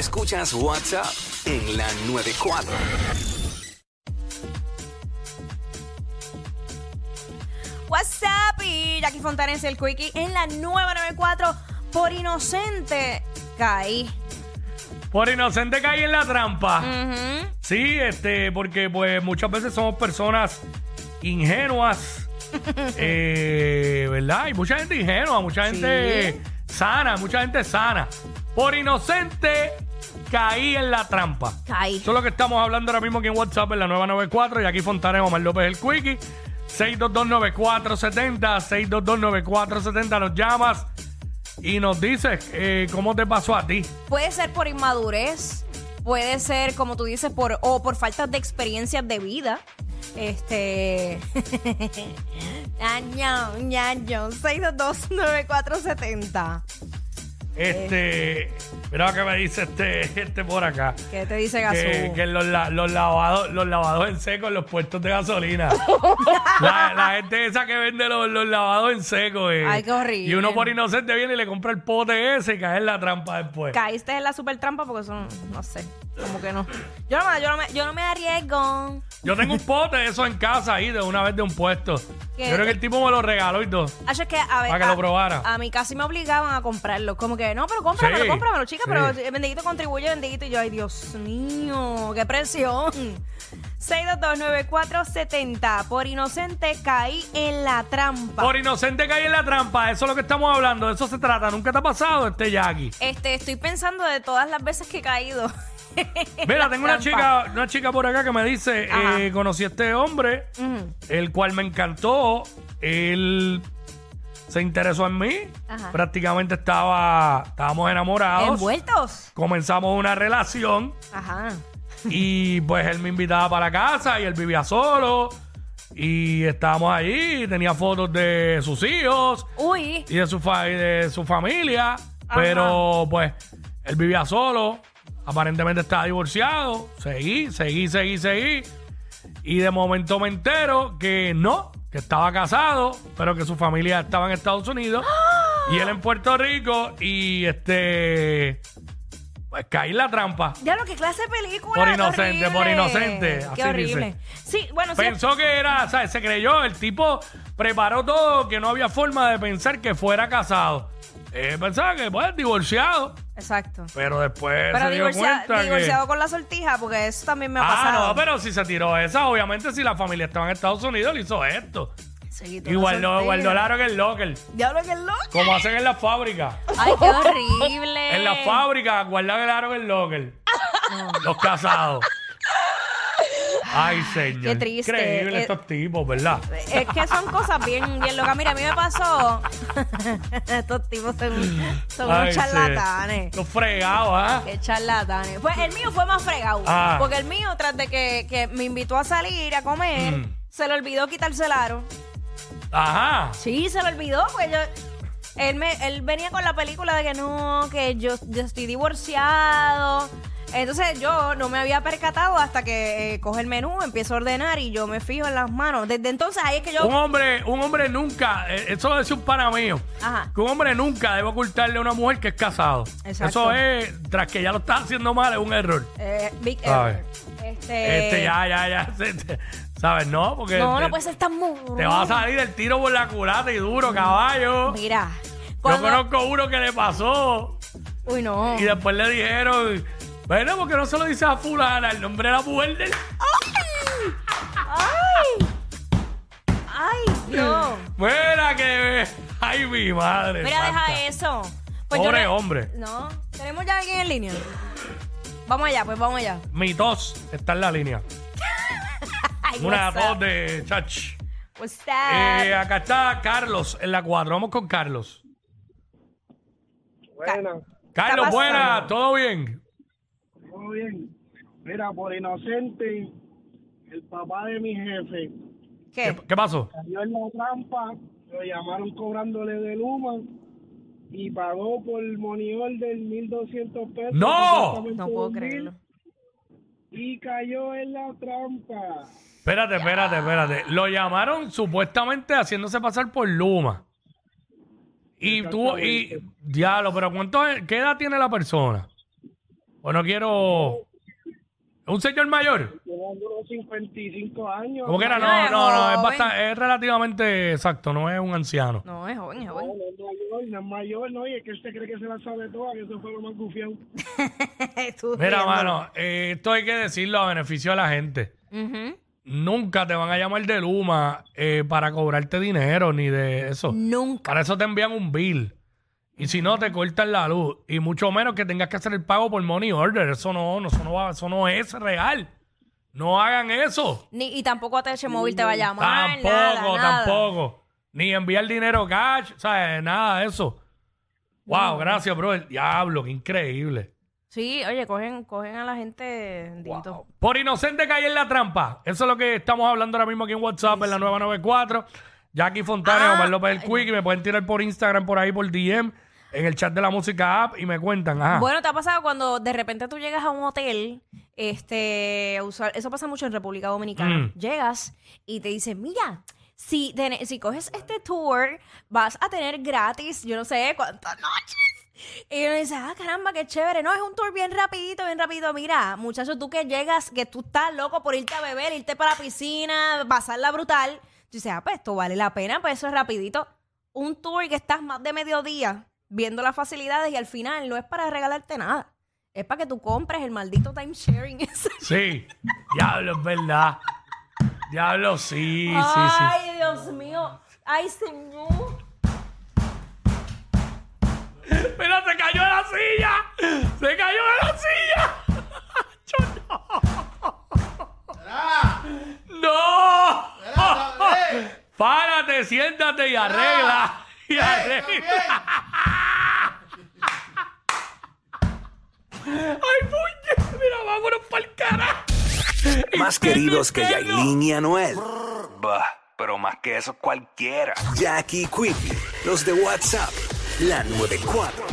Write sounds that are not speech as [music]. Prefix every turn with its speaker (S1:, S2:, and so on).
S1: Escuchas WhatsApp en la 94.
S2: What's up? Y Jackie Fontanes, el Quickie en la nueva 94. Por inocente caí.
S3: Por inocente caí en la trampa. Sí, este, porque pues muchas veces somos personas ingenuas. [laughs] eh, ¿Verdad? Y mucha gente ingenua, mucha gente sana, mucha gente sana. Por inocente caí en la trampa.
S2: Caí.
S3: Eso es lo que estamos hablando ahora mismo aquí en WhatsApp en la 994 y aquí Fontanes Omar López el Quickie. 6229470, 6229470 nos llamas y nos dices eh, cómo te pasó a ti.
S2: Puede ser por inmadurez, puede ser, como tú dices, por o por falta de experiencias de vida. Este. Año, [laughs] ñaño, 6229470.
S3: Este, mira lo que me dice este, este por acá.
S2: ¿Qué te dice
S3: Que,
S2: Gazú?
S3: que los, la- los lavados, los lavados en seco en los puestos de gasolina. [laughs] la, la gente esa que vende los, los lavados en seco. eh.
S2: Ay, qué horrible.
S3: Y uno por inocente viene y le compra el pote ese y cae en la trampa después.
S2: Caíste en la super trampa porque son, no sé, como que no. Yo no, me- yo no, me, yo no me arriesgo.
S3: Yo tengo un pote de eso en casa ahí de una vez de un puesto.
S2: ¿Qué?
S3: Yo creo que el tipo me lo regaló y todo.
S2: Hacho, es que a ver.
S3: Para que
S2: a,
S3: lo probara.
S2: A mí casi me obligaban a comprarlo. Como que, no, pero cómpramelo,
S3: Sí,
S2: cómpramelo, chica.
S3: sí.
S2: Pero eh, bendito contribuye, bendito. Y yo, ay, Dios mío, qué presión. 6229470. Por inocente caí en la trampa.
S3: Por inocente caí en la trampa. Eso es lo que estamos hablando. De eso se trata. ¿Nunca te ha pasado este Jackie?
S2: Este, estoy pensando de todas las veces que he caído. [laughs]
S3: Mira, tengo una chica, una chica por acá que me dice,
S2: Ajá.
S3: eh, conocí a este hombre,
S2: Ujú.
S3: el cual me encantó. Él se interesó en mí.
S2: Ajá.
S3: Prácticamente estaba, estábamos enamorados.
S2: ¿Envueltos?
S3: Comenzamos una relación
S2: Ajá.
S3: y pues él me invitaba para la casa y él vivía solo. Y estábamos allí, tenía fotos de sus hijos
S2: Uy.
S3: y de su, fa- y de su familia, pero pues él vivía solo, aparentemente estaba divorciado, seguí, seguí, seguí, seguí, y de momento me entero que no, que estaba casado, pero que su familia estaba en Estados Unidos y él en Puerto Rico y este, pues caí en la trampa.
S2: Ya lo que clase de película.
S3: Por
S2: qué
S3: inocente, por inocente, así
S2: Qué horrible.
S3: dice.
S2: Sí, bueno, sí.
S3: Pensó que era, ¿sabes? Se creyó, el tipo preparó todo, que no había forma de pensar que fuera casado. Eh, pensaba que, pues, divorciado.
S2: Exacto.
S3: Pero después
S2: Pero
S3: se dio
S2: divorcia-
S3: cuenta
S2: divorciado
S3: que...
S2: con la sortija, porque eso también me ha
S3: Ah,
S2: pasado.
S3: no, pero si se tiró esa, obviamente si la familia estaba en Estados Unidos, le hizo esto. Y
S2: la
S3: guardó,
S2: sortija.
S3: guardó el aro en el locker.
S2: Diablo que es loco.
S3: Como hacen en las fábricas.
S2: Ay, qué [laughs] horrible.
S3: En las fábricas guardan el aro en el locker. [laughs] Los casados. Ay, señor.
S2: Qué triste.
S3: Increíble
S2: Eh,
S3: estos tipos, ¿verdad?
S2: Es que son cosas bien, bien locas. Mira, a mí me pasó. [laughs] Estos tipos son, son
S3: Ay,
S2: unos charlatanes.
S3: Estos fregados, ¿ah?
S2: Qué charlatanes. Pues el mío fue más fregado.
S3: Ah.
S2: Porque el mío, tras de que, que me invitó a salir a comer,
S3: Mm.
S2: se le olvidó quitarse el aro.
S3: Ajá.
S2: Sí, se le olvidó, pues yo. Él, me, él venía con la película de que no, que yo, yo estoy divorciado. Entonces yo no me había percatado hasta que eh, coge el menú, empiezo a ordenar y yo me fijo en las manos. Desde entonces ahí es que yo.
S3: Un hombre, un hombre nunca, eh, eso lo decía un pana mío,
S2: Ajá.
S3: que un hombre nunca debe ocultarle a una mujer que es casado.
S2: Exacto.
S3: Eso es, tras que ya lo está haciendo mal, es un error.
S2: Eh, Big
S3: ¿Sabes?
S2: Error. Este.
S3: Este, ya, ya, ya, [laughs] ¿sabes? No, porque
S2: No,
S3: te,
S2: no puede ser tan muro.
S3: te va a salir el tiro por la culata y duro, caballo.
S2: Mira.
S3: Yo
S2: Cuando...
S3: conozco uno que le pasó
S2: Uy, no.
S3: y después le dijeron, bueno, porque no se lo dice a fulana, el nombre de la mujer del...
S2: ¡Ay! ¡Ay, no!
S3: Mira que... Ay, mi madre.
S2: Mira,
S3: santa.
S2: deja eso. Pues yo
S3: Pobre hombre.
S2: No. ¿Tenemos ya alguien en línea? Vamos allá, pues vamos allá.
S3: Mi tos está en la línea. [laughs]
S2: Ay,
S3: Una
S2: what's
S3: tos de chach.
S2: What's?
S3: Eh, acá está Carlos en la 4. Vamos con Carlos.
S4: Buena,
S3: Carlos,
S2: pasando?
S3: buena, ¿todo bien?
S4: Todo bien. Mira, por inocente, el papá de mi jefe
S2: ¿Qué?
S3: ¿Qué, pasó?
S4: cayó en la trampa, lo llamaron cobrándole de Luma y pagó por money order 1.200 pesos.
S3: ¡No!
S2: No puedo
S4: 2.000,
S2: creerlo.
S4: Y cayó en la trampa.
S3: Espérate, espérate, espérate. Lo llamaron supuestamente haciéndose pasar por Luma. Y tú, y diablo, pero ¿cuánto, ¿qué edad tiene la persona? O no quiero. ¿Un señor mayor?
S4: Unos 55 años.
S3: ¿Cómo que era?
S2: No,
S3: No, no, no, es, bastante, es relativamente exacto, no es un anciano.
S2: No, es joven, es joven.
S4: no es mayor, no es mayor, no, y es que se cree que se la sabe toda, que eso fue lo más gufiado. [laughs]
S3: Mira, mano, eh, esto hay que decirlo a beneficio de la gente.
S2: Ujú.
S3: Nunca te van a llamar de Luma eh, para cobrarte dinero ni de eso.
S2: Nunca.
S3: Para eso te envían un bill. Y si no, te cortan la luz. Y mucho menos que tengas que hacer el pago por money order. Eso no, no, eso no, va- eso no es real. No hagan eso.
S2: Ni, y tampoco ATH Móvil te va a llamar.
S3: Tampoco,
S2: nada, nada.
S3: tampoco. Ni enviar dinero cash, ¿sabes? Nada de eso. Wow, gracias, bro. El diablo, qué increíble.
S2: Sí, oye, cogen, cogen a la gente. bendito.
S3: Por inocente caer en la trampa. Eso es lo que estamos hablando ahora mismo aquí en WhatsApp, en la 994. Jackie Fontana,
S2: Ah,
S3: Omar López el Quick. Y me pueden tirar por Instagram, por ahí, por DM, en el chat de la música app y me cuentan. Ajá.
S2: Bueno, ¿te ha pasado cuando de repente tú llegas a un hotel? Este, usual- eso pasa mucho en República Dominicana.
S3: Mm.
S2: Llegas y te dicen, mira, si, tene- si coges este tour, vas a tener gratis, yo no sé cuántas noches. Y uno dice, ah, caramba, qué chévere. No, es un tour bien rapidito, bien rapidito. Mira, muchacho, tú que llegas, que tú estás loco por irte a beber, irte para la piscina, pasarla brutal. Tú dices, ah, pues esto vale la pena, pues eso es rapidito. Un tour que estás más de mediodía viendo las facilidades y al final no es para regalarte nada. Es para que tú compres el maldito time sharing. [laughs] ese.
S3: Sí. Diablo, es verdad. Diablo, sí, sí, sí.
S2: Ay, Dios mío. Ay, señor.
S3: Mira, se cayó de la silla. Se cayó de la silla. Yo no. No. Párate, siéntate y arregla. [laughs] Y arregla. [laughs] Ay, puñe. Mira, vámonos para el carajo.
S1: Más [laughs] queridos que Yailin y Anuel. Bah, pero más que eso cualquiera. Jackie Quickie, los de WhatsApp, la 94.